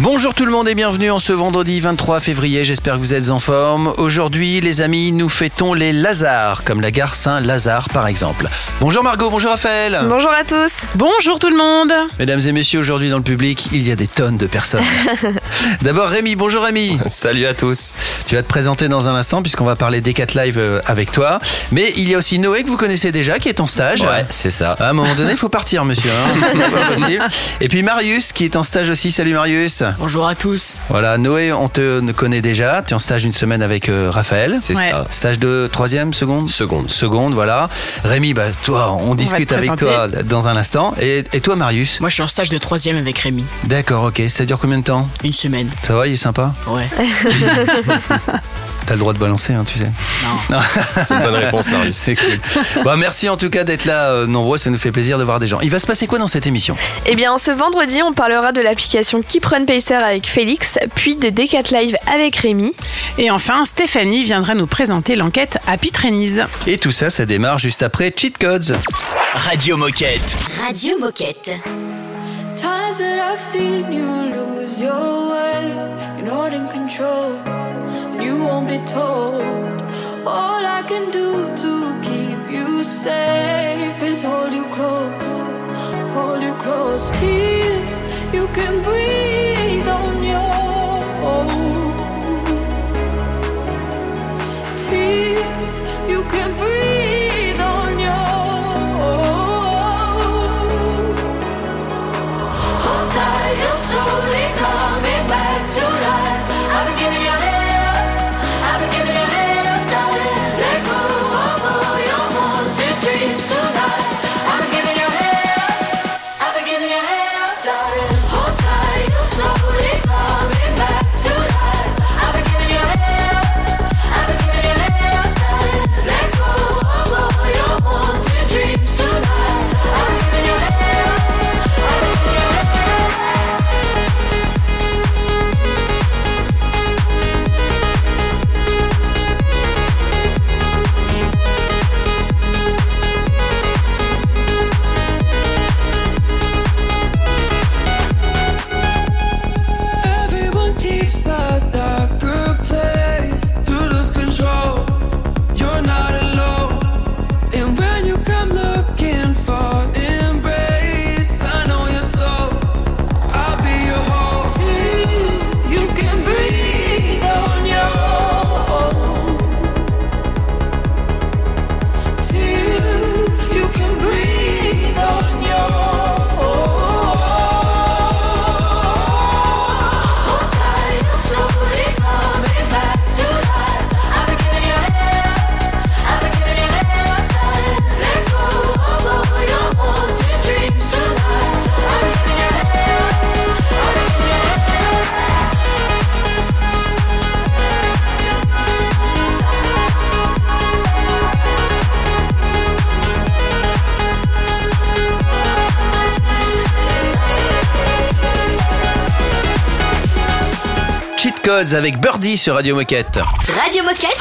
Bonjour tout le monde et bienvenue en ce vendredi 23 février, j'espère que vous êtes en forme. Aujourd'hui les amis, nous fêtons les Lazars, comme la gare Saint-Lazare par exemple. Bonjour Margot, bonjour Raphaël. Bonjour à tous. Bonjour tout le monde. Mesdames et messieurs, aujourd'hui dans le public, il y a des tonnes de personnes. D'abord Rémi, bonjour Rémi. Salut à tous. Tu vas te présenter dans un instant puisqu'on va parler des 4 Live euh, avec toi. Mais il y a aussi Noé que vous connaissez déjà qui est en stage. Ouais, c'est ça. À un moment donné, il faut partir monsieur. hein. C'est pas possible. Et puis Marius qui est en stage aussi. Salut Marius. Bonjour à tous. Voilà, Noé, on te connaît déjà. Tu es en stage une semaine avec euh, Raphaël. C'est Ouais. ça. Stage de troisième, seconde? Seconde. Seconde, voilà. Rémi, bah, toi, on discute te avec toi dans un instant. Et, et toi, Marius? Moi je suis en stage de troisième avec Rémi. D'accord, ok. Ça dure combien de temps? Une semaine. Ça va, il est sympa? Ouais. T'as le droit de balancer, hein, tu sais. Non. C'est une bonne réponse, Marius. C'est cool. Bon, merci en tout cas d'être là euh, nombreux. Ça nous fait plaisir de voir des gens. Il va se passer quoi dans cette émission? Eh bien, ce vendredi, on parlera de l'application Keep Run Pacer avec Félix, puis des D4 Live avec Rémi. Et enfin, Stéphanie viendra nous présenter l'enquête Happy Trainees. Et tout ça, ça démarre juste après Cheat Codes. Radio Moquette. Radio Moquette. Times that I've seen you lose your way, you're not in control, and you won't be told. All I can do to keep you safe is hold you close, hold you close till you can breathe Codes avec Birdie sur Radio Moquette. Radio Moquette.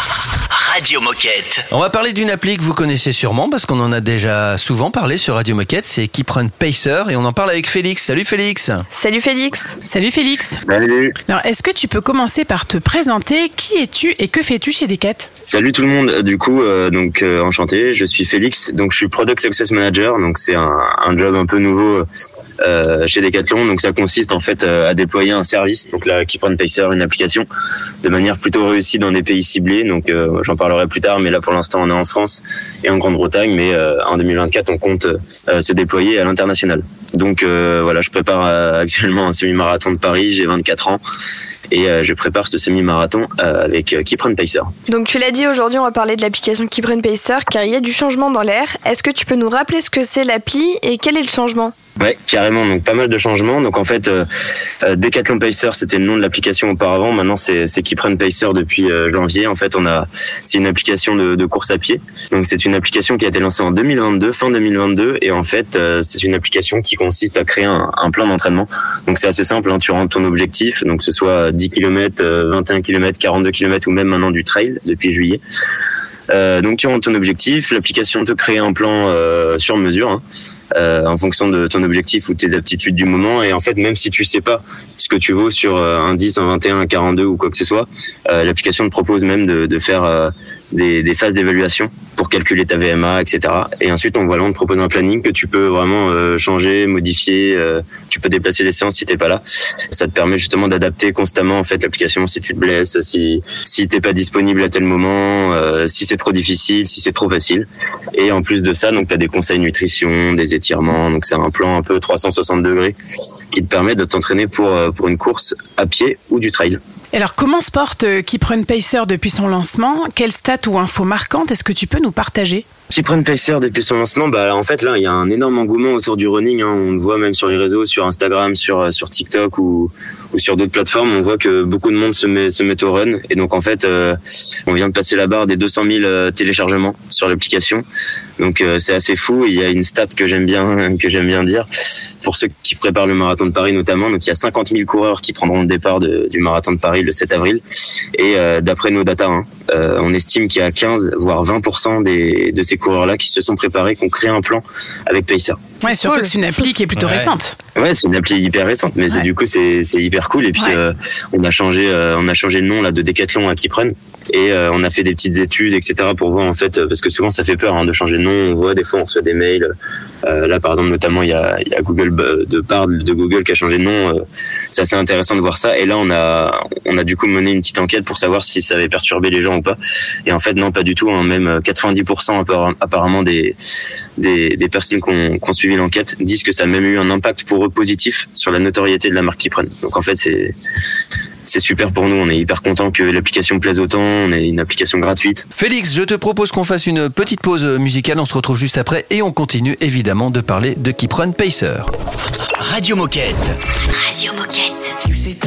Radio Moquette. On va parler d'une appli que vous connaissez sûrement parce qu'on en a déjà souvent parlé sur Radio Moquette. C'est Keep Run Pacer et on en parle avec Félix. Salut Félix. Salut Félix. Salut Félix. Salut, Alors, est-ce que tu peux commencer par te présenter? Qui es-tu et que fais-tu chez Decat salut tout le monde. Euh, Du coup, euh, donc euh, enchanté. Je suis Félix. Donc je suis Product Success Manager. Donc c'est un, un job un peu nouveau euh, chez Decathlon. Donc ça consiste en fait euh, à déployer un service. Donc là, Keep Run Pacer, une application, de manière plutôt réussie dans des pays ciblés. Donc euh, j'en parlerai plus tard. Mais là pour l'instant, on est en France et en Grande-Bretagne. Mais en 2024, on compte se déployer à l'international. Donc voilà, je prépare actuellement un semi-marathon de Paris. J'ai 24 ans et je prépare ce semi-marathon avec Run Pacer. Donc tu l'as dit, aujourd'hui on va parler de l'application Keep Run Pacer car il y a du changement dans l'air. Est-ce que tu peux nous rappeler ce que c'est l'appli et quel est le changement? Ouais, carrément. Donc pas mal de changements. Donc en fait, euh, euh, Decathlon Pacer, c'était le nom de l'application auparavant. Maintenant, c'est c'est Keep Run Pacer depuis euh, janvier. En fait, on a c'est une application de, de course à pied. Donc c'est une application qui a été lancée en 2022, fin 2022, et en fait, euh, c'est une application qui consiste à créer un, un plan d'entraînement. Donc c'est assez simple, hein, tu rentres ton objectif, donc que ce soit 10 km, 21 km, 42 km ou même maintenant du trail depuis juillet. Euh, donc tu rentres ton objectif, l'application te crée un plan euh, sur mesure hein, euh, en fonction de ton objectif ou tes aptitudes du moment. Et en fait, même si tu sais pas ce que tu vaux sur un 10, un 21, un 42 ou quoi que ce soit, l'application te propose même de, de faire des, phases d'évaluation pour calculer ta VMA, etc. Et ensuite, on, voilà, on te propose un planning que tu peux vraiment euh, changer, modifier. euh, tu peux déplacer les séances si t'es pas là. Ça te permet justement d'adapter constamment en fait l'application si tu te blesses, si si t'es pas disponible à tel moment, euh, si c'est trop difficile, si c'est trop facile. Et en plus de ça, donc t'as des conseils nutrition, des étirements. Donc c'est un plan un peu 360 degrés qui te permet de t'entraîner pour pour une course à pied ou du trail. Alors, comment se porte euh, Keeprun Pacer depuis son lancement? Quelles stats ou infos marquantes est-ce que tu peux nous partager? Cyprien Pacer depuis son lancement, bah en fait là il y a un énorme engouement autour du running. hein. On le voit même sur les réseaux, sur Instagram, sur euh, sur TikTok ou sur d'autres plateformes. On voit que beaucoup de monde se met se met au run et donc en fait euh, on vient de passer la barre des 200 000 euh, téléchargements sur l'application. Donc c'est assez fou. Il y a une stat que j'aime bien que j'aime bien dire pour ceux qui préparent le marathon de Paris notamment. Donc il y a 50 000 coureurs qui prendront le départ du marathon de Paris le 7 avril et d'après nos data, hein, on estime qu'il y a 15 voire 20 des de ces coureurs-là qui se sont préparés, qui ont créé un plan avec Pacer. Ouais, surtout Cool. que c'est une appli qui est plutôt Ouais. récente. Ouais, c'est une appli hyper récente, mais c'est du coup c'est c'est hyper cool. Et puis Ouais. euh, on a changé euh, on a changé le nom là de Decathlon à Keeprun et euh, on a fait des petites études etc pour voir en fait euh, parce que souvent ça fait peur hein, de changer de nom. On voit des fois on reçoit des mails. Euh, là par exemple notamment il y a, Google euh, de part de Google qui a changé de nom. C'est assez intéressant de voir ça. Et là on a on a du coup mené une petite enquête pour savoir si ça avait perturbé les gens ou pas. Et en fait non pas du tout. Hein, même euh, 90% appara- apparemment des des, personnes qui ont suivi l'enquête disent que ça a même eu un impact pour eux positif sur la notoriété de la marque qu'ils prennent. Donc en fait, c'est c'est super pour nous. On est hyper content que l'application plaise autant. On est une application gratuite. Félix, je te propose qu'on fasse une petite pause musicale. On se retrouve juste après et on continue évidemment de parler de Keeprun Pacer. Radio Moquette. Radio Moquette.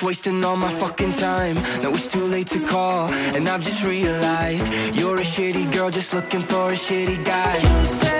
Just wasting all my fucking time. Now it's too late to call, and I've just realized you're a shitty girl just looking for a shitty guy.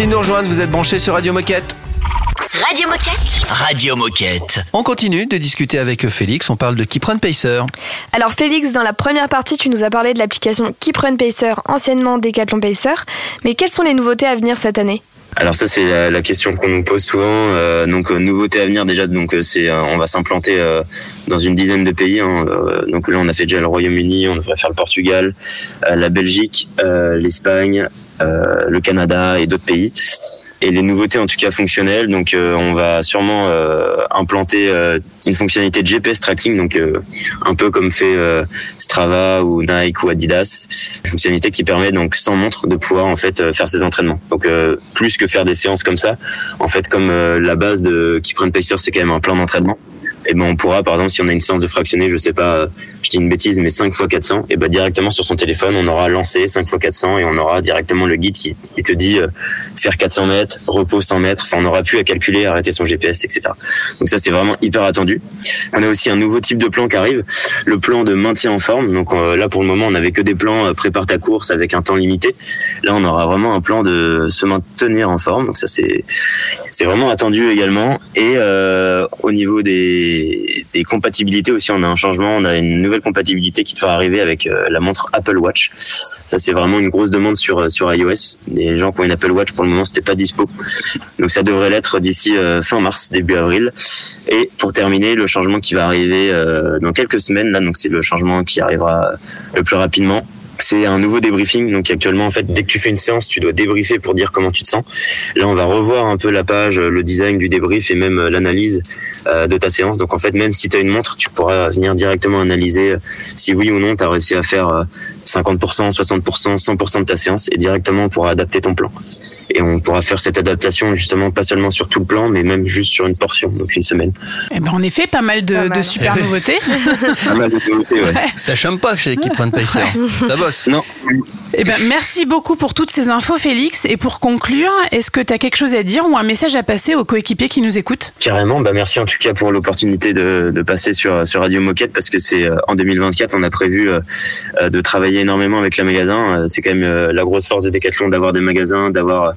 Merci de nous rejoindre, vous êtes branchés sur Radio Moquette. Radio Moquette. Radio Moquette. On continue de discuter avec Félix, on parle de Keep Run Pacer. Alors Félix, dans la première partie, tu nous as parlé de l'application Keep Run Pacer, anciennement Decathlon Pacer. Mais quelles sont les nouveautés à venir cette année? Alors ça c'est la, la question qu'on nous pose souvent. Euh, donc euh, nouveauté à venir déjà. Donc euh, c'est euh, on va s'implanter euh, dans une dizaine de pays. hein. Donc là on a fait déjà le Royaume-Uni, on devrait faire le Portugal, euh, la Belgique, euh, l'Espagne, le Canada et d'autres pays. Et les nouveautés en tout cas fonctionnelles. Donc euh, on va sûrement euh, implanter euh, une fonctionnalité de GPS tracking. Donc euh, un peu comme fait euh, Strava ou Nike ou Adidas. Une fonctionnalité qui permet donc sans montre de pouvoir en fait euh, faire ses entraînements. Donc euh, plus que faire des séances comme ça, en fait comme euh, la base de Run Pacer c'est quand même un plan d'entraînement. Et ben on pourra par exemple si on a une séance de fractionné, je sais pas, euh, je dis une bêtise mais 5 x 400 et ben directement sur son téléphone, on aura lancé 5 x 400 et on aura directement le guide qui, te dit euh, faire 400 mètres, repos 100 mètres, enfin on n'aura plus à calculer, arrêter son GPS, etc. Donc ça c'est vraiment hyper attendu. On a aussi un nouveau type de plan qui arrive, le plan de maintien en forme. Donc euh, là pour le moment on n'avait que des plans prépare ta course avec un temps limité. Là on aura vraiment un plan de se maintenir en forme. Donc ça c'est c'est vraiment attendu également. Et au niveau des, des compatibilités aussi, on a un changement. On a une nouvelle compatibilité qui devrait arriver avec euh, la montre Apple Watch. Ça, c'est vraiment une grosse demande sur sur iOS. Les gens qui ont une Apple Watch pour le moment, c'était pas dispo. Donc ça devrait l'être d'ici euh, fin mars, début avril. Et pour terminer, le changement qui va arriver euh, dans quelques semaines. Là, donc c'est le changement qui arrivera le plus rapidement c'est un nouveau débriefing. Donc actuellement, en fait, dès que tu fais une séance, tu dois débriefer pour dire comment tu te sens. Là, on va revoir un peu la page, le design du débrief et même l'analyse euh, de ta séance. Donc en fait, même si tu as une montre, tu pourras venir directement analyser euh, si oui ou non tu as réussi à faire euh, 50%, 60%, 100% de ta séance et directement on pourra adapter ton plan. Et on pourra faire cette adaptation justement pas seulement sur tout le plan, mais même juste sur une portion, donc une semaine. Eh ben, en effet, pas mal de, Pas mal. de super nouveautés. Pas mal de nouveautés, ouais. Ça chôme pas chez Run Pacer. Ça bosse. Non, Eh ben, merci beaucoup pour toutes ces infos, Félix. Et pour conclure, est-ce que tu as quelque chose à dire ou un message à passer aux coéquipiers qui nous écoutent? Carrément, bah merci en tout cas pour l'opportunité de, de passer sur, sur Radio Moquette parce que c'est euh, en 2024 on a prévu euh, euh, de travailler énormément avec le magasin. Euh, C'est quand même euh, la grosse force de Decathlon d'avoir des magasins, d'avoir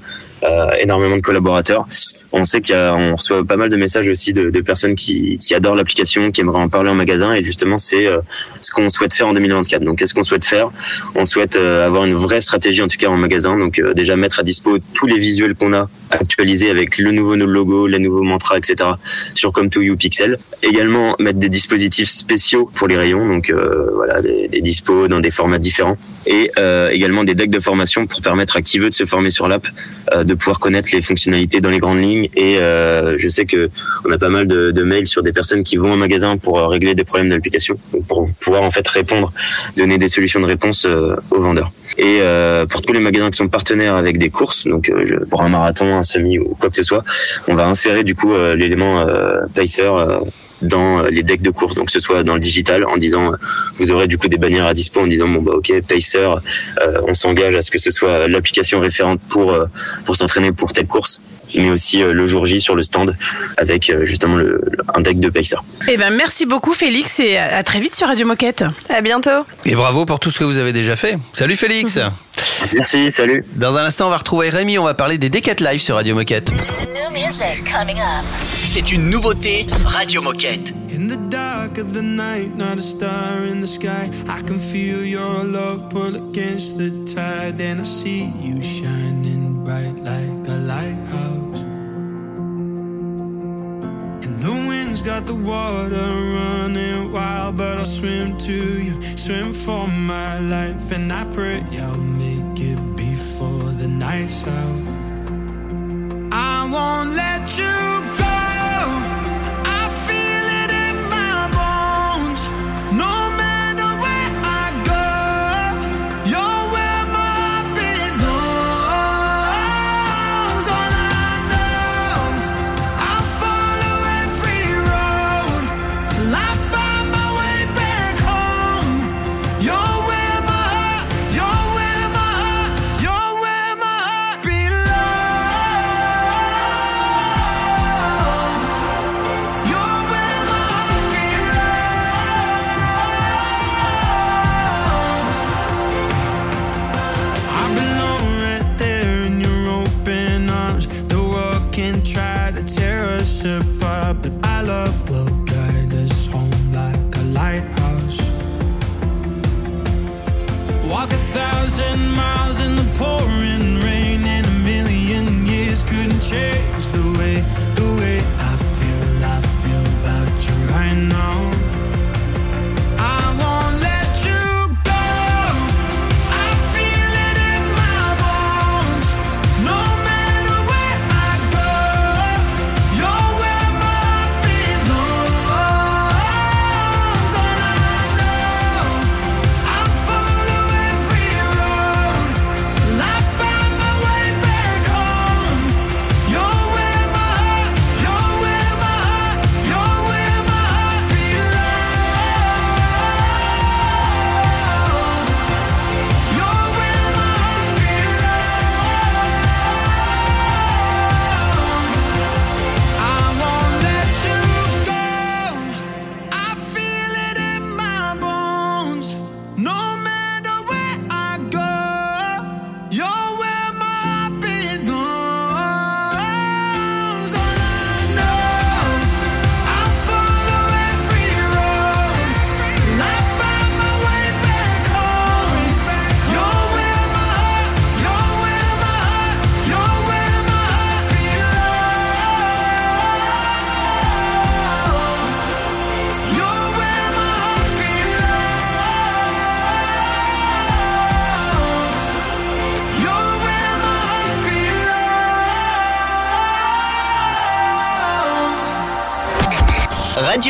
énormément de collaborateurs. On sait qu'on reçoit pas mal de messages aussi de, de personnes qui, qui adorent l'application, qui aimeraient en parler en magasin et justement c'est euh, ce qu'on souhaite faire en 2024. Donc qu'est-ce qu'on souhaite faire? On souhaite euh, avoir une vraie stratégie en tout cas en magasin. Donc euh, déjà mettre à dispo tous les visuels qu'on a actualisés avec le nouveau logo, les nouveaux mantras, etc. sur Come to You Pixel. Également mettre des dispositifs spéciaux pour les rayons, donc euh, voilà des, des dispos dans des formats différents et euh, également des decks de formation pour permettre à qui veut de se former sur l'app euh, de pouvoir connaître les fonctionnalités dans les grandes lignes. Et euh, je sais que on a pas mal de, de mails sur des personnes qui vont au magasin pour euh, régler des problèmes donc pour pouvoir en fait répondre, donner des solutions de réponse euh, aux vendeurs. Et euh, pour tous les magasins qui sont partenaires avec des courses, donc pour un marathon, un semi ou quoi que ce soit, on va insérer du coup l'élément Pacer dans euh, les decks de course, donc que ce soit dans le digital en disant euh, vous aurez du coup des bannières à dispo en disant bon bah ok Pacer, euh, on s'engage à ce que ce soit l'application référente pour pour s'entraîner pour telle course, mais aussi euh, le jour J sur le stand avec euh, justement le, le- un deck de Pacer. Eh ben, merci beaucoup, Félix, et à à très vite sur Radio Moquette. À bientôt. Et bravo pour tout ce que vous avez déjà fait. Salut Félix. Merci, salut. Dans un instant, on va retrouver Rémi. On va parler des Decat Live sur Radio Moquette. C'est une nouveauté Radio Moquette. In the dark of the night, not a star in the sky. I can feel your love pull against the tide. Then I see the water running wild, but I'll swim to you, swim for my life. And I pray I'll make it before the night's out. I won't let you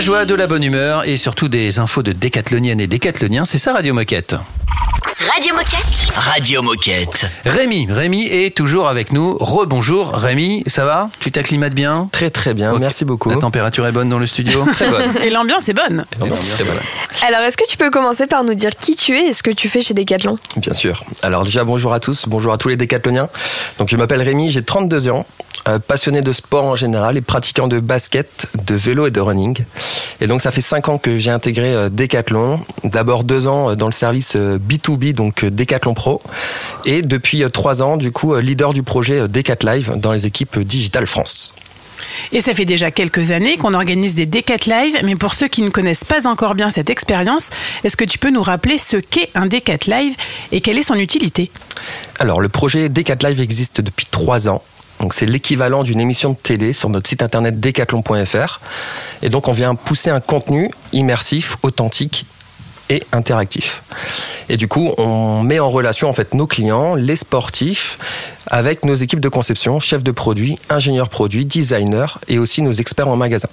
La joie, de la bonne humeur et surtout des infos de décathloniennes et décathloniens, c'est ça Radio Moquette. Radio Moquette. Radio Moquette. Rémi, Rémi est toujours avec nous. Rebonjour Rémi, ça va? Tu t'acclimates bien? Très très bien, merci beaucoup. La température est bonne dans le studio? Très bonne. Et l'ambiance est bonne. C'est bon. Alors, est-ce que tu peux commencer par nous dire qui tu es et ce que tu fais chez Decathlon? Bien sûr. Alors déjà bonjour à tous, bonjour à tous les décathloniens. Donc je m'appelle Rémi, j'ai 32 ans, euh, passionné de sport en général et pratiquant de basket, de vélo et de running. Et donc ça fait 5 ans que j'ai intégré euh, Decathlon. D'abord 2 ans euh, dans le service euh, B2B, donc Decathlon Pro. Et depuis 3 ans, du coup, leader du projet Decat Live dans les équipes Digital France. Et ça fait déjà quelques années qu'on organise des Decat Live, mais pour ceux qui ne connaissent pas encore bien cette expérience, est-ce que tu peux nous rappeler ce qu'est un Decat Live et quelle est son utilité? Alors, le projet Decat Live existe depuis trois ans. C'est l'équivalent d'une émission de télé sur notre site internet decathlon.fr. Et donc, on vient pousser un contenu immersif, authentique et interactif. Et du coup, on met en relation en fait nos clients, les sportifs, avec nos équipes de conception, chefs de produits, ingénieurs produits, designers et aussi nos experts en magasin.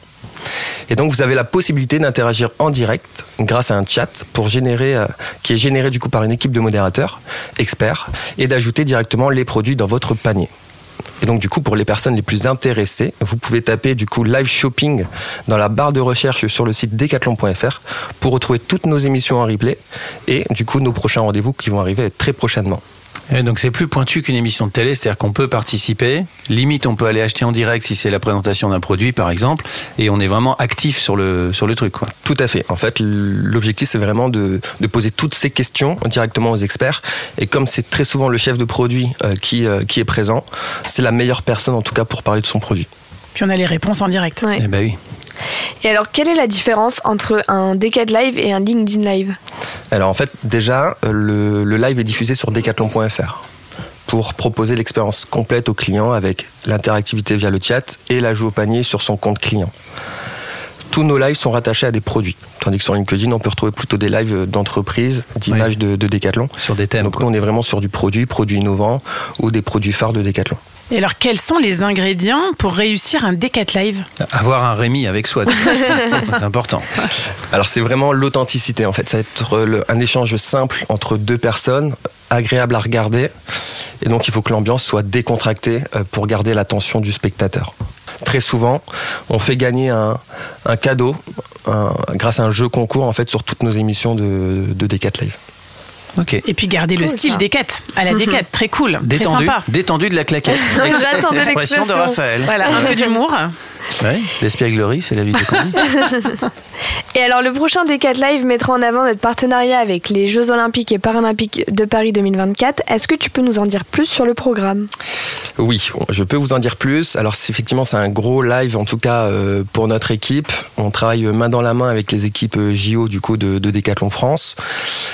Et donc vous avez la possibilité d'interagir en direct grâce à un chat pour générer, euh, qui est généré du coup par une équipe de modérateurs, experts, et d'ajouter directement les produits dans votre panier. Et donc du coup pour les personnes les plus intéressées, vous pouvez taper du coup live shopping dans la barre de recherche sur le site decathlon.fr pour retrouver toutes nos émissions en replay et du coup nos prochains rendez-vous qui vont arriver très prochainement. Et donc c'est plus pointu qu'une émission de télé, c'est-à-dire qu'on peut participer. Limite, on peut aller acheter en direct si c'est la présentation d'un produit, par exemple, et on est vraiment actif sur le sur le truc, quoi. Tout à fait. En fait, l'objectif, c'est vraiment de, de poser toutes ces questions directement aux experts. Et comme c'est très souvent le chef de produit euh, qui, euh, qui est présent, c'est la meilleure personne, en tout cas, pour parler de son produit. Puis on a les réponses en direct. Ouais. Eh ben oui. Et alors, quelle est la différence entre un Decat Live et un LinkedIn Live? Alors, en fait, déjà, euh, le, le live est diffusé sur decathlon.fr pour proposer l'expérience complète au client avec l'interactivité via le chat et l'ajout au panier sur son compte client. Tous nos lives sont rattachés à des produits, tandis que sur LinkedIn, on peut retrouver plutôt des lives d'entreprise, d'images de, de Decathlon. Sur des thèmes. Donc quoi. nous, on est vraiment sur du produit, produit innovant ou des produits phares de Decathlon. Et alors, quels sont les ingrédients pour réussir un Decat Live? Avoir un Rémi avec soi, c'est important. Alors c'est vraiment l'authenticité en fait, ça va être le- un échange simple entre deux personnes, agréable à regarder, et donc il faut que l'ambiance soit décontractée euh, pour garder l'attention du spectateur. très souvent, on fait gagner un, un cadeau un- grâce à un jeu concours en fait sur toutes nos émissions de, de Decat Live. Et puis garder le style ça. des quêtes à la décate, très cool, Détendu, très sympa. détendu de la claquette. J'attendais L'expression de. Raphaël. Voilà, un peu d'humour. Ouais, l'espièglerie, c'est la vie de. Et alors, le prochain Decat Live mettra en avant notre partenariat avec les Jeux Olympiques et Paralympiques de Paris 2024. Est-ce que tu peux nous en dire plus sur le programme? Oui, je peux vous en dire plus. Alors effectivement, c'est un gros live en tout cas euh, pour notre équipe. On travaille main dans la main avec les équipes euh, JO du coup de, de Décathlon France.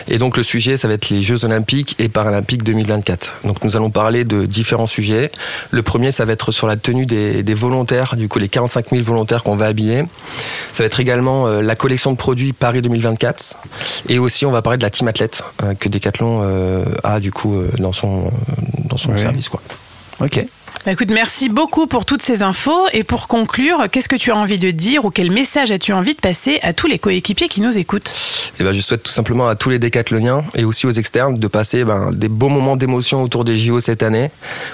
Et donc le sujet, ça va les Jeux Olympiques et Paralympiques 2024. Donc nous allons parler de différents sujets. Le premier, ça va être sur la tenue des, des volontaires, du coup les 45 000 volontaires qu'on va habiller. Ça va être également euh, la collection de produits Paris 2024. Et aussi, on va parler de la team athlète euh, que Décathlon euh, a du coup dans son dans son Oui. service quoi. Ok. Bah, écoute, merci beaucoup pour toutes ces infos. Et pour conclure, qu'est-ce que tu as envie de dire ou quel message as-tu envie de passer à tous les coéquipiers qui nous écoutent? Eh ben, je souhaite tout simplement à tous les décathloniens et aussi aux externes de passer ben, des beaux moments d'émotion autour des JO cette année.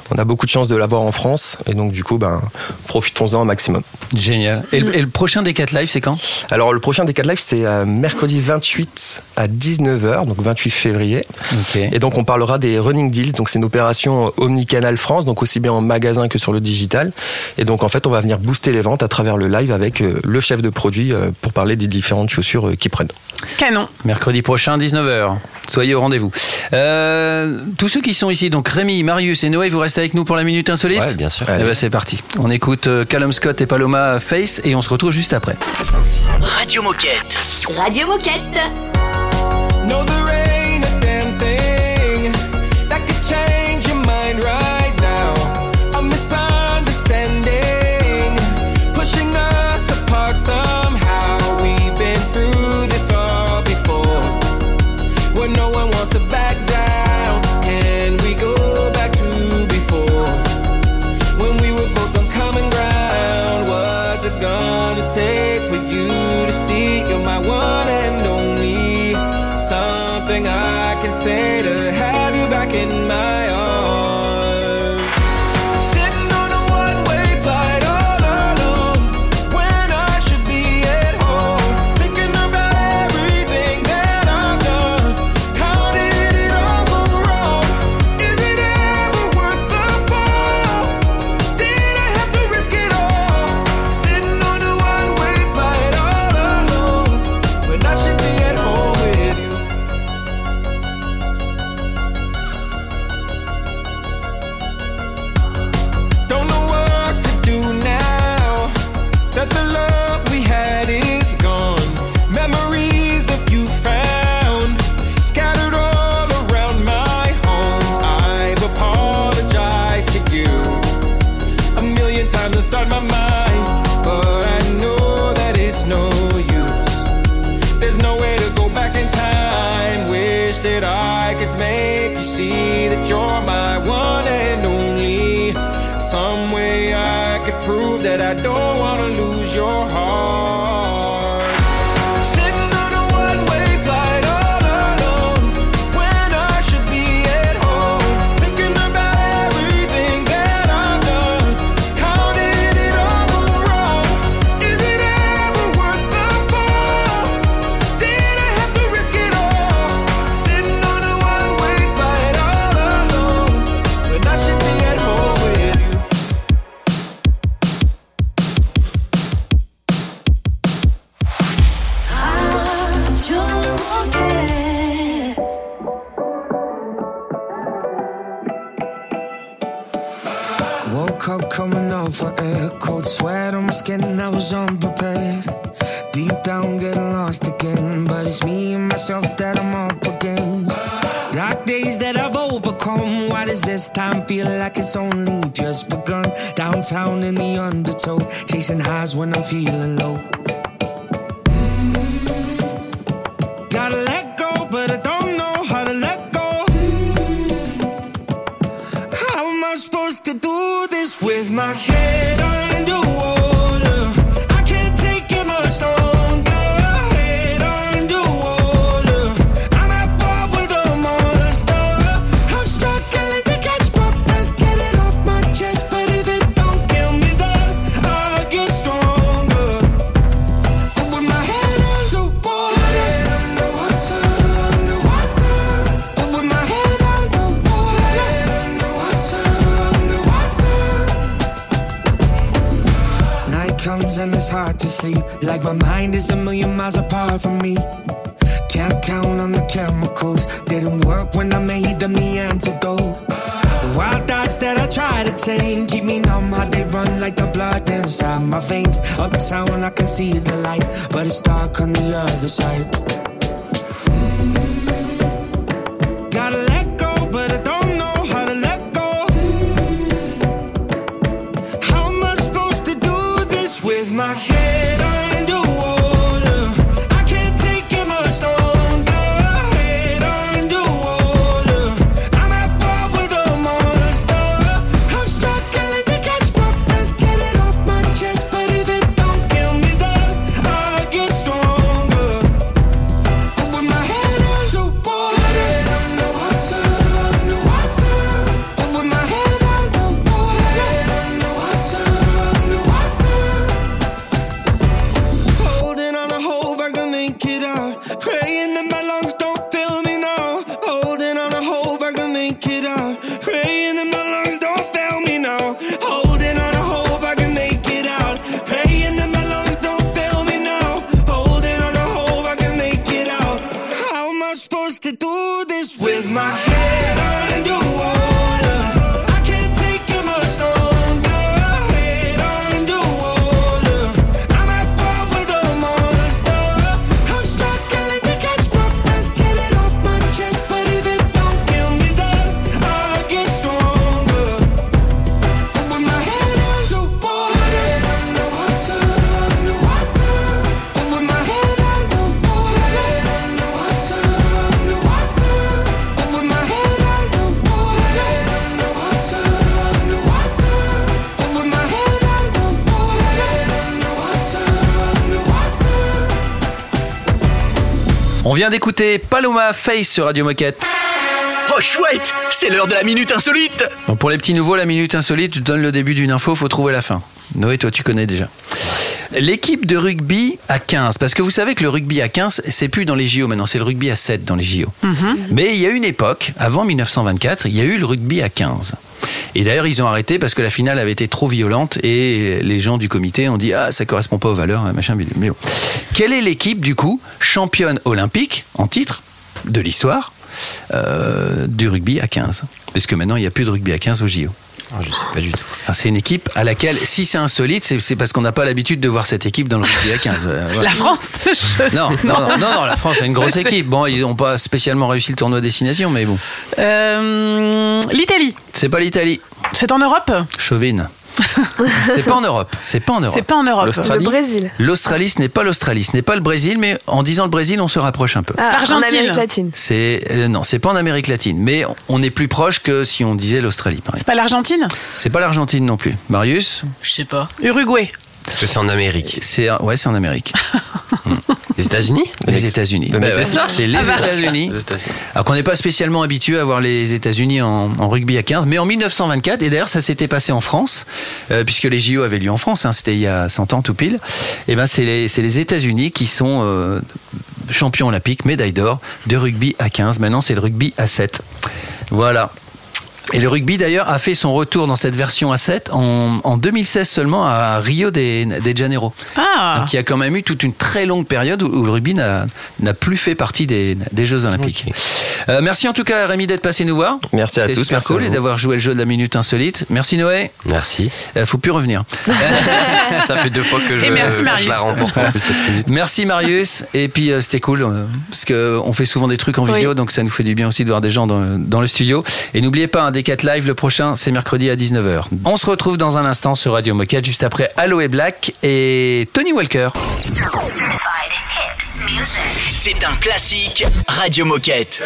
On a beaucoup de chance de l'avoir en France et donc du coup, ben, profitons-en au maximum. Génial. Et le, et le prochain Decat Live, c'est quand? Alors le prochain Decat Live, c'est euh, mercredi 28 à 19h, donc 28 février. Et donc on parlera des running deals, donc c'est une opération omnicanal France, donc aussi bien en magasin que sur le digital. Et donc en fait, on va venir booster les ventes à travers le live avec euh, le chef de produit euh, pour parler des différentes chaussures euh, qu'ils prennent. Canon. Mercredi prochain, 19h. Soyez au rendez-vous. Euh, tous ceux qui sont ici, donc Rémi, Marius et Noé, vous restez avec nous pour la Minute Insolite Ouais, bien sûr. Eh Allez. ben, c'est parti. On écoute Callum Scott et Paloma Face et on se retrouve juste après. Radio Moquette. Radio Moquette. No, there ain't a damn thing that could change time feel like it's only just begun? Downtown in the undertow, chasing highs when I'm feeling low. Sleep. Like my mind is a million miles apart from me. Can't count on the chemicals. Didn't work when I made them the antidote. Wild thoughts that I try to tame keep me numb. How they run like the blood inside my veins. Uptown I can see the light, but it's dark on the other side. On vient d'écouter Paloma Face sur Radio Moquette. Oh chouette, c'est l'heure de la minute insolite. Bon, pour les petits nouveaux, la minute insolite, je donne le début d'une info, faut trouver la fin. Noé, toi tu connais déjà. L'équipe de rugby à 15, parce que vous savez que le rugby à 15, c'est plus dans les JO maintenant, c'est le rugby à 7 dans les JO. Mais il y a une époque, avant 1924, il y a eu le rugby à 15. Et d'ailleurs, ils ont arrêté parce que la finale avait été trop violente et les gens du comité ont dit Ah, ça correspond pas aux valeurs, machin, bidule. Mais bon. Quelle est l'équipe, du coup, championne olympique en titre de l'histoire euh, du rugby à 15 Puisque maintenant, il n'y a plus de rugby à 15 au JO. Je sais pas du tout. Ah, C'est une équipe à laquelle, si c'est insolite, c'est- parce qu'on n'a pas l'habitude de voir cette équipe dans le rugby à 15. Euh. La France je- Non, non, non, non, non, la France a une grosse équipe. Bon, ils n'ont pas spécialement réussi le tournoi destination, mais bon. Euh, L'Italie, C'est pas l'Italie. c'est en Europe? Chauvine. C'est pas en Europe. C'est pas en Europe. C'est pas en Europe. L'Australie. Le Brésil. L'Australie, ce n'est pas l'Australie, ce n'est pas le Brésil, mais en disant le Brésil, on se rapproche un peu. Ah, en Argentine. Amérique latine. C'est euh, non, c'est pas en Amérique latine, mais on est plus proche que si on disait l'Australie, par C'est pas l'Argentine? C'est pas l'Argentine non plus. Marius, Je sais pas. Uruguay. Est-ce que c'est en Amérique c'est ouais, c'est en Amérique. Les États-Unis? Les États-Unis. Bah c'est ouais, ça. C'est les Ah bah. États-Unis. Alors qu'on n'est pas spécialement habitué à voir les États-Unis en, en rugby à 15, mais en 1924, et d'ailleurs ça s'était passé en France, euh, puisque les JO avaient lieu en France, hein, c'était il y a 100 ans tout pile, et ben c'est les, c'est les États-Unis qui sont euh, champions olympiques, médaille d'or de rugby à 15. Maintenant c'est le rugby à 7. Voilà. Et le rugby d'ailleurs a fait son retour dans cette version à 7 en, en 2016 seulement à Rio de, de Janeiro. Ah Donc il y a quand même eu toute une très longue période où, où le rugby n'a plus fait partie des, des Jeux Olympiques. Euh, merci en tout cas Rémi d'être passé nous voir. Merci à tous, super merci cool et d'avoir joué le jeu de la minute insolite. Merci Noé. Merci. Euh, faut plus revenir. Ça fait deux fois que je, Et merci, je Marius. la remporte en plus cette minute. Merci Marius. Et puis euh, c'était cool euh, parce que on fait souvent des trucs en Oui. vidéo, donc ça nous fait du bien aussi de voir des gens dans, dans le studio. Et n'oubliez pas un Live le prochain, c'est mercredi à 19h. On se retrouve dans un instant sur Radio Moquette juste après Allo et Black et Tony Walker. C'est un classique Radio Moquette.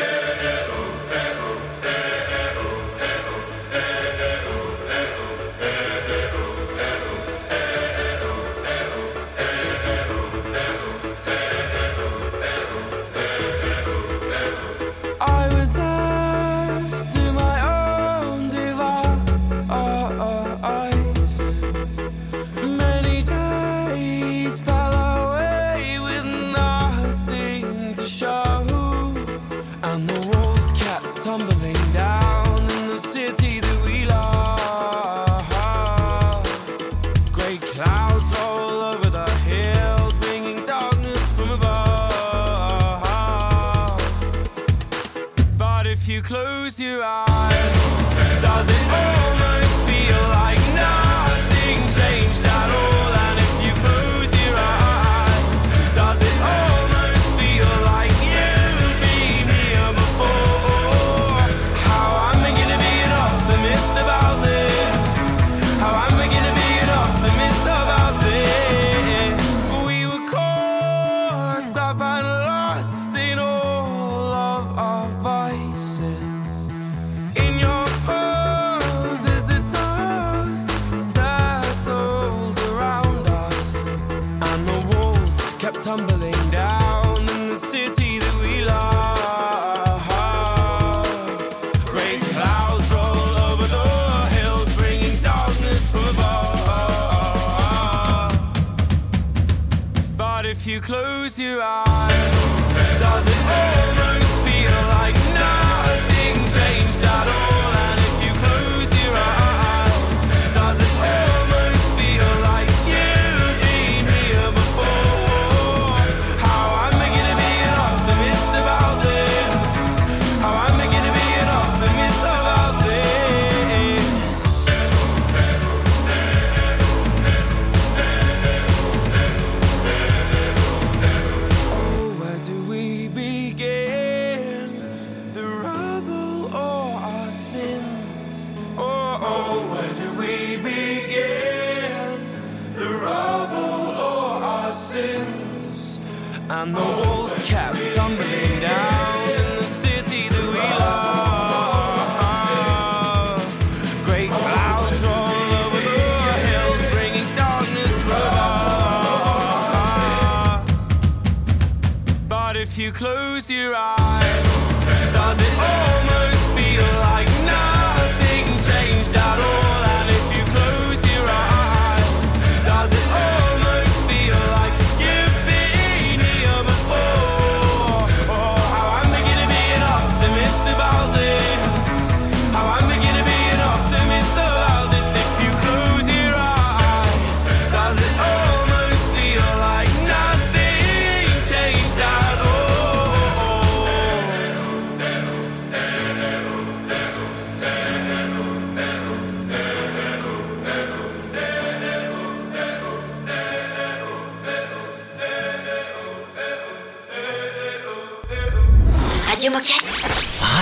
Close your eyes,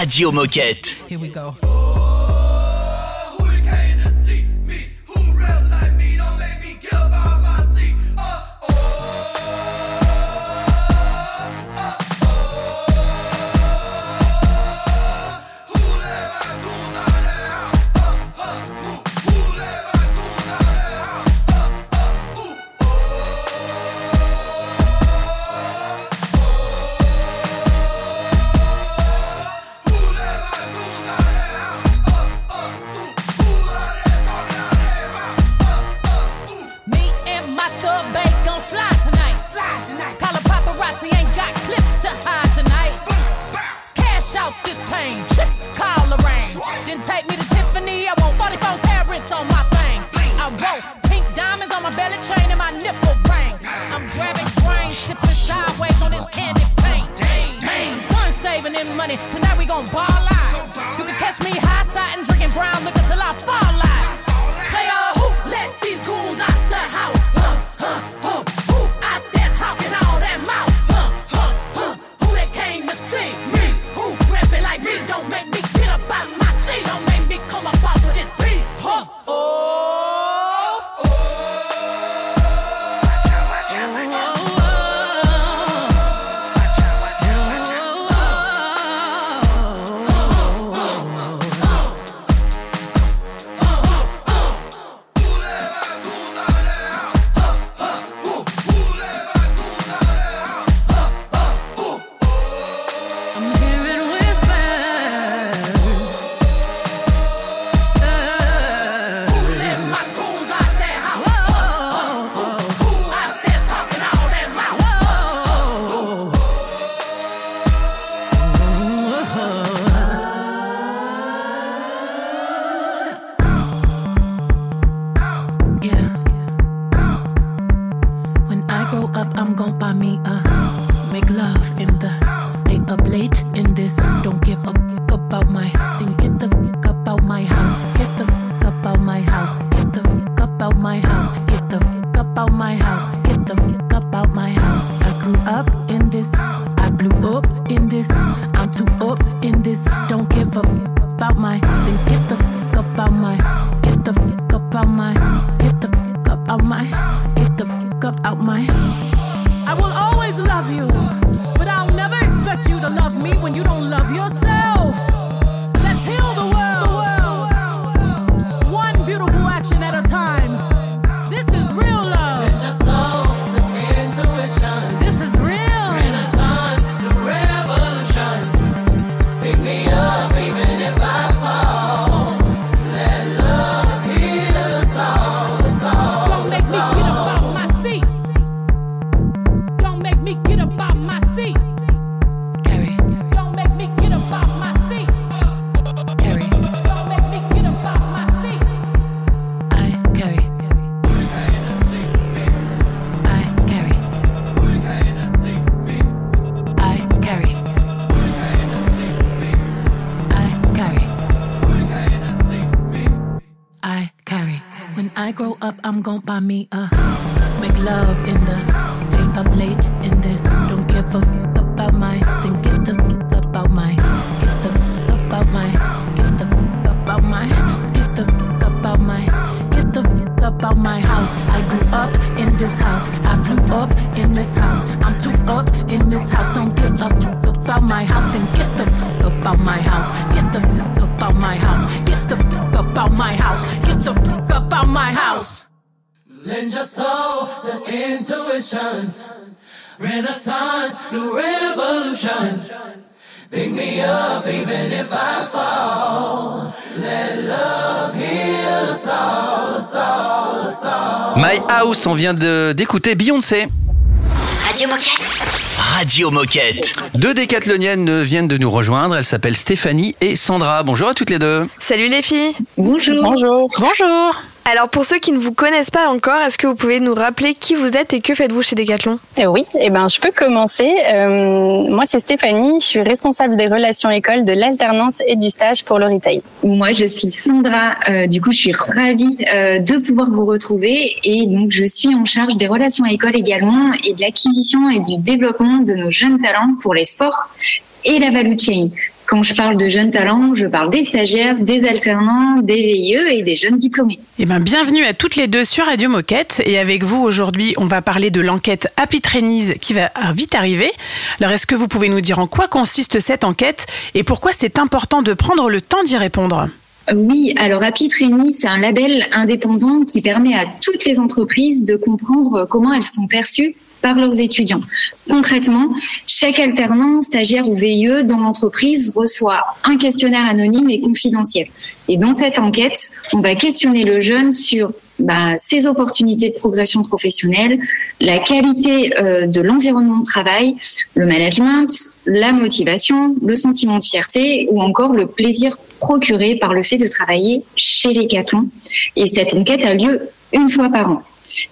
Radio Moquette. Here we go. Grow up, I'm gon' buy me a make love in the stay up late in this. Don't give a fuck about my thing. Get the fuck about my. Get the fuck about my. Get the fuck about my. Get the fuck about my. Get the fuck about my house. I grew up in this house. I blew up in this house. I'm too up in this house. Don't give a fuck about my house. Then get the fuck about my house. Get the fuck about my house. Get the fuck about my house. Get the fuck my house. Lend your soul to intuitions. Renaissance, new revolution. Pick me up even if I fall. Let love heal us all, us all, us all. My House, on vient de- d'écouter Beyoncé. Radio Moquette. Radio Moquette. Deux décathloniennes viennent de nous rejoindre. Elles s'appellent Stéphanie et Sandra. Bonjour à toutes les deux. Salut les filles. Bonjour. Bonjour. Bonjour. Alors pour ceux qui ne vous connaissent pas encore, est-ce que vous pouvez nous rappeler qui vous êtes et que faites-vous chez Decathlon? Eh oui, eh ben, je peux commencer. Euh, moi, c'est Stéphanie. Je suis responsable des relations écoles, de l'alternance et du stage pour le retail. Moi, je suis Sandra. Euh, du coup, je suis ravie euh, de pouvoir vous retrouver. Et donc, je suis en charge des relations écoles également et de l'acquisition et du développement de nos jeunes talents pour les sports et la value chain. Quand je parle de jeunes talents, je parle des stagiaires, des alternants, des VIE et des jeunes diplômés. Eh ben, bienvenue à toutes les deux sur Radio Moquette. Et avec vous aujourd'hui, on va parler de l'enquête Happy Trainees qui va vite arriver. Alors, est-ce que vous pouvez nous dire en quoi consiste cette enquête et pourquoi c'est important de prendre le temps d'y répondre? Oui, alors Happy Trainee, c'est un label indépendant qui permet à toutes les entreprises de comprendre comment elles sont perçues par leurs étudiants. Concrètement, chaque alternant, stagiaire ou VIE dans l'entreprise reçoit un questionnaire anonyme et confidentiel. Et dans cette enquête, on va questionner le jeune sur bah, ses opportunités de progression professionnelle, la qualité euh, de l'environnement de travail, le management, la motivation, le sentiment de fierté ou encore le plaisir procuré par le fait de travailler chez les Decathlon. Et cette enquête a lieu une fois par an.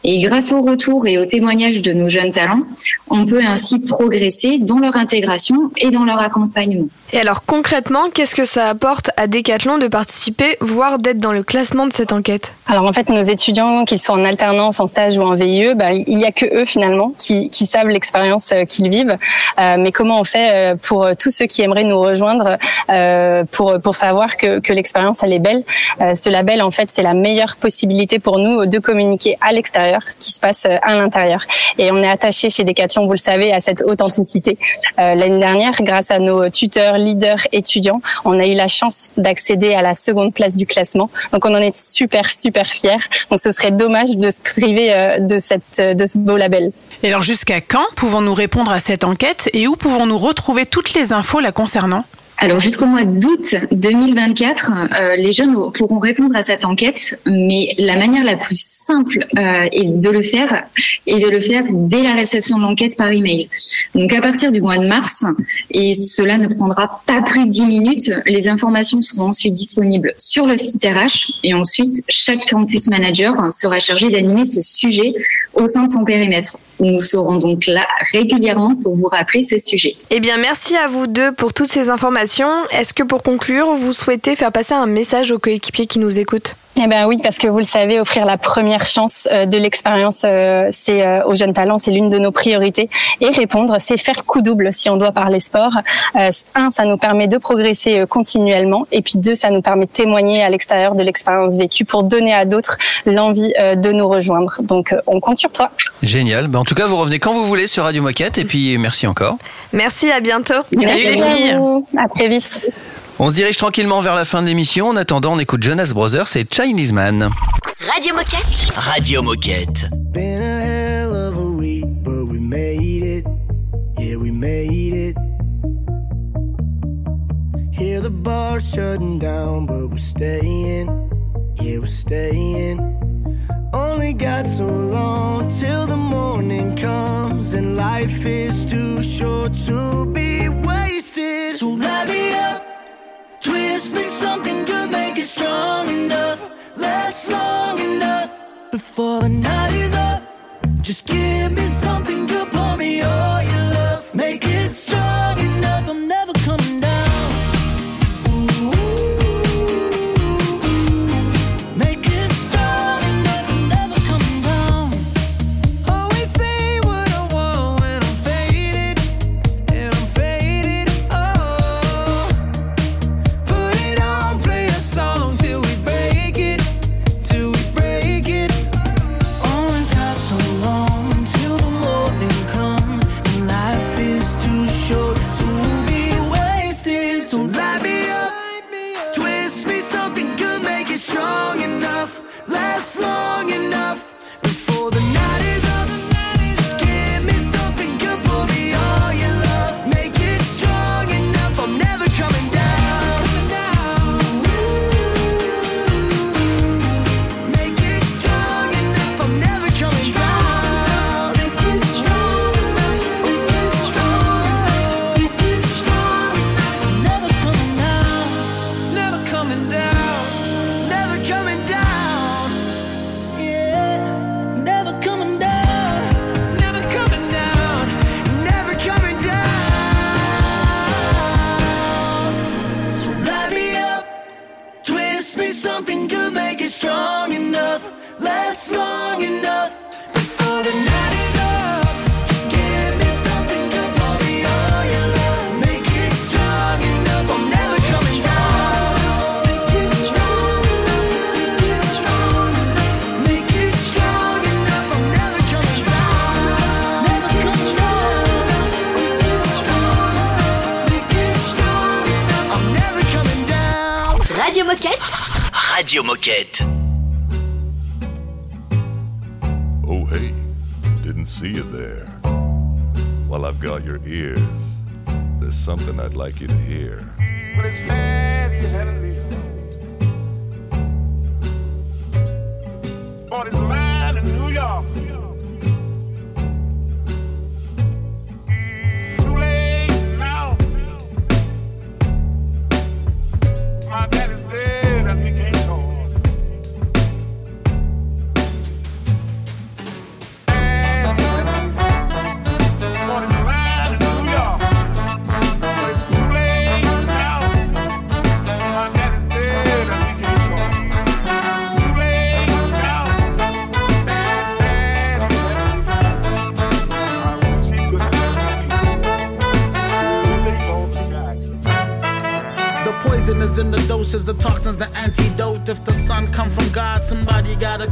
Et grâce au retour et au témoignage de nos jeunes talents, on peut ainsi progresser dans leur intégration et dans leur accompagnement. Et alors concrètement, qu'est-ce que ça apporte à Decathlon de participer, voire d'être dans le classement de cette enquête? Alors en fait, nos étudiants, qu'ils soient en alternance, en stage ou en VIE, bah, il n'y a que eux finalement qui, qui savent l'expérience euh, qu'ils vivent. Euh, mais comment on fait euh, pour tous ceux qui aimeraient nous rejoindre euh, pour pour savoir que, que l'expérience elle est belle? Euh, Ce label en fait c'est la meilleure possibilité pour nous de communiquer à l'extérieur ce qui se passe euh, à l'intérieur. Et on est attaché chez Decathlon, vous le savez, à cette authenticité. Euh, L'année dernière, grâce à nos tuteurs, leaders, étudiants, on a eu la chance d'accéder à la seconde place du classement. Donc on en est super super fiers. Donc ce serait dommage de se priver euh, de cette de ce beau label. Et alors, jusqu'à quand pouvons-nous répondre à cette enquête et où pouvons-nous retrouver toutes les infos la concernant? Alors jusqu'au mois d'août 2024, euh, les jeunes pourront répondre à cette enquête, mais la manière la plus simple euh, est de le faire et de le faire dès la réception de l'enquête par email. Donc à partir du mois de mars, et cela ne prendra pas plus de 10 minutes, les informations seront ensuite disponibles sur le site RH et ensuite chaque campus manager sera chargé d'animer ce sujet au sein de son périmètre. Nous serons donc là régulièrement pour vous rappeler ce sujet. Eh bien, merci à vous deux pour toutes ces informations. Est-ce que pour conclure, vous souhaitez faire passer un message aux coéquipiers qui nous écoutent? Eh ben oui, parce que vous le savez, offrir la première chance euh, de l'expérience, euh, c'est euh, aux jeunes talents, c'est l'une de nos priorités. Et répondre, c'est faire coup double si on doit parler sport. Un, ça nous permet de progresser continuellement, et puis deux, ça nous permet de témoigner à l'extérieur de l'expérience vécue pour donner à d'autres l'envie de nous rejoindre. Donc, on compte sur toi. Génial. Bah, en tout cas, vous revenez quand vous voulez sur Radio Moquette et puis merci encore. Merci, à bientôt. Merci à vous. À très vite. On se dirige tranquillement vers la fin de l'émission. En attendant, on écoute Jonas Brothers et Chinese Man. Radio Moquette. Radio Moquette. Been a hell of a week, but we made it. Yeah, we made it. Hear the bar shutting down, but we're staying. Yeah, we're staying. Only got so long till the morning comes, and life is too short to be wasted. So light me up, twist me something good, make it strong enough, last long enough before the night is up. Just give me something good, Moquette.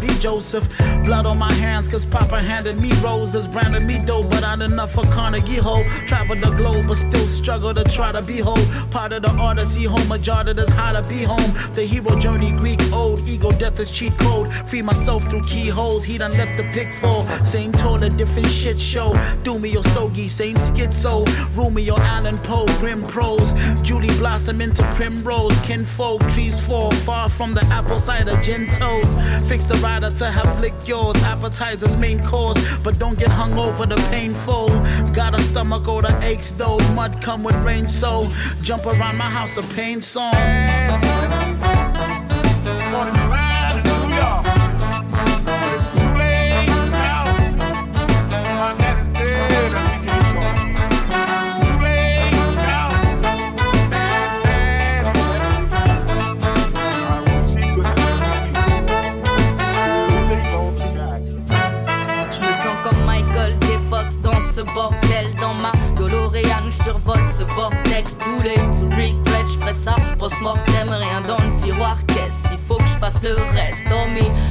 Bobby. Joseph. Blood on my hands, cause Papa handed me roses, branded me dope, but not enough for Carnegie Hole. Traveled the globe, but still struggle to try to be whole. Part of the odyssey, home majority is how to be home. The hero journey, Greek old, ego death is cheat code. Free myself through keyholes, he done left the pick for. Same toilet, different shit show. Do me your stogie, same schizo. Rumi or Allen Poe, grim prose. Julie blossom into primrose. Kinfolk, trees fall far from the apple cider gin toast. Fix the rider to have lick yours. Appetizers, main course, but don't get hung over the painful. Got a stomach or the aches though. Mud come with rain, so jump around my house a pain song. Vortex. Tous les to regret, je ferai ça post-mortem. Rien dans le tiroir, qu'est-ce Il faut que je le reste? Oh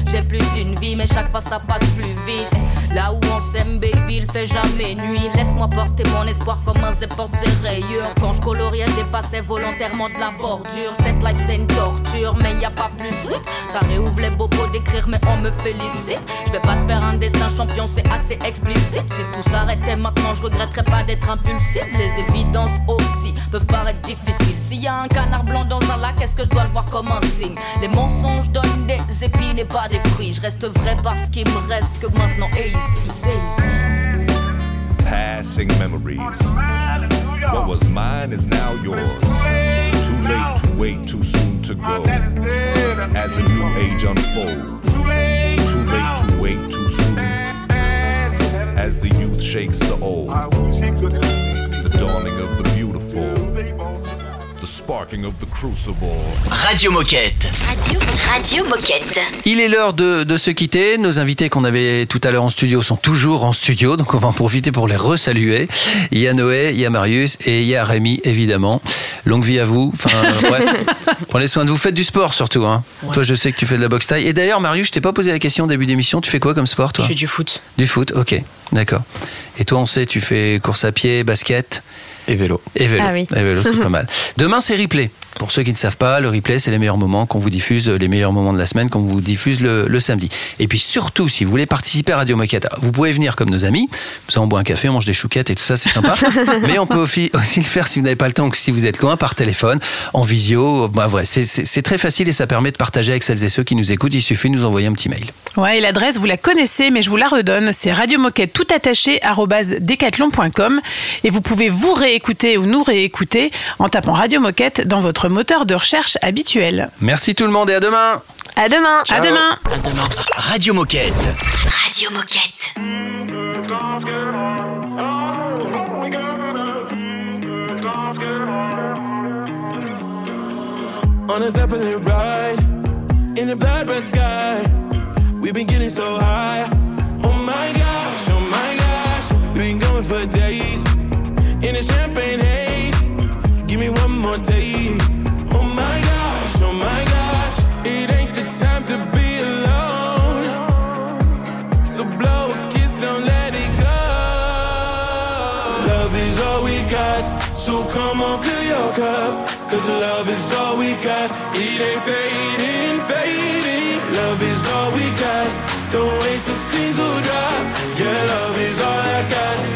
j'ai plus d'une vie, mais chaque fois ça passe plus vite. Là où on s'aime, baby, il fait jamais nuit. Laisse-moi porter mon espoir comme un zé porte ses rayures. Quand je coloriais, dépassais volontairement de la bordure. Cette life, c'est une torture, mais y a pas plus sweet. Ça réouvre les bobos d'écrire, mais on me félicite. Je vais pas te faire un dessin champion, c'est assez explicite. Si tout s'arrêtait maintenant, je regretterais pas d'être impulsif. Les évidences aussi peuvent paraître difficiles. S'il y a un canard blanc dans un lac, est-ce que je dois le voir comme un signe? Les mensonges donnent des épines et pas des fruits. Je reste vrai parce qu'il me reste que maintenant. Passing memories. What was mine is now yours. Too late to wait, too soon to go. As a new age unfolds. Too late to wait, too soon. As the youth shakes the old. The dawning of the beautiful. The sparking of the crucible. Radio Moquette. Radio, Radio Moquette. Il est l'heure de, de se quitter. Nos invités qu'on avait tout à l'heure en studio sont toujours en studio, donc on va en profiter pour les resaluer. Il y a Noé, il y a Marius et il y a Rémi, évidemment. Longue vie à vous. Enfin, euh, prenez soin de vous. Faites du sport surtout. Hein. Toi, je sais que tu fais de la boxe taille. Et d'ailleurs, Marius, je t'ai pas posé la question au début d'émission. Tu fais quoi comme sport, toi? Je fais du foot. Du foot, ok, d'accord. Et toi, on sait, tu fais course à pied, basket Et vélo. et vélo. Ah oui. Et vélo, c'est pas mal. Demain, c'est replay. Pour ceux qui ne savent pas, le replay, c'est les meilleurs moments qu'on vous diffuse, les meilleurs moments de la semaine qu'on vous diffuse le, le samedi. Et puis surtout, si vous voulez participer à Radio Moquette, vous pouvez venir comme nos amis. Ça, on boit un café, on mange des chouquettes et tout ça, c'est sympa. Mais on peut aussi, aussi le faire si vous n'avez pas le temps ou si vous êtes loin, par téléphone, en visio. Bah, ouais, c'est- très facile et ça permet de partager avec celles et ceux qui nous écoutent. Il suffit de nous envoyer un petit mail. Ouais, et l'adresse, vous la connaissez, mais je vous la redonne. C'est radiomoquette tout attaché decathlon.com. Et vous pouvez vous réécouter ou nous réécouter en tapant Radio Moquette dans votre moteur de recherche habituel. Merci tout le monde et à demain. À demain. À demain. À demain. Radio Moquette. Radio Moquette. On a top of the ride, in the blood red sky. We've been getting so high. Oh my gosh, oh my gosh. We've been going for days. In a champagne haze. Give me one more taste. So blow a kiss don't let it go Love is all we got So come on, fill your cup. Cause love is all we got. It ain't fading, fading. Love is all we got. Don't waste a single drop. Yeah, love is all I got.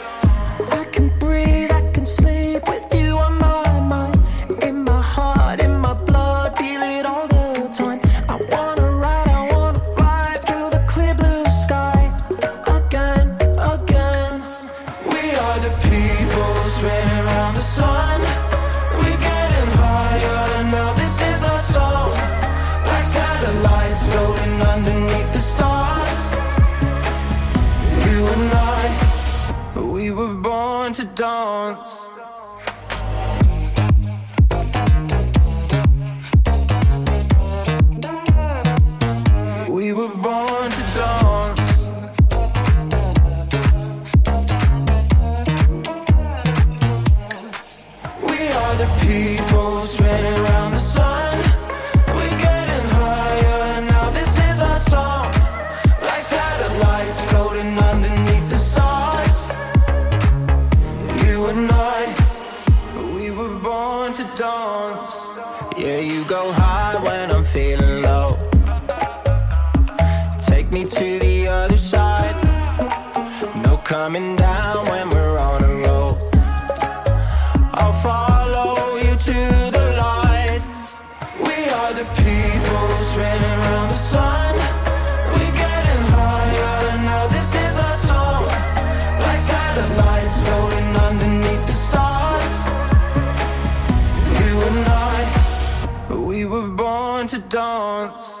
we were born to dance.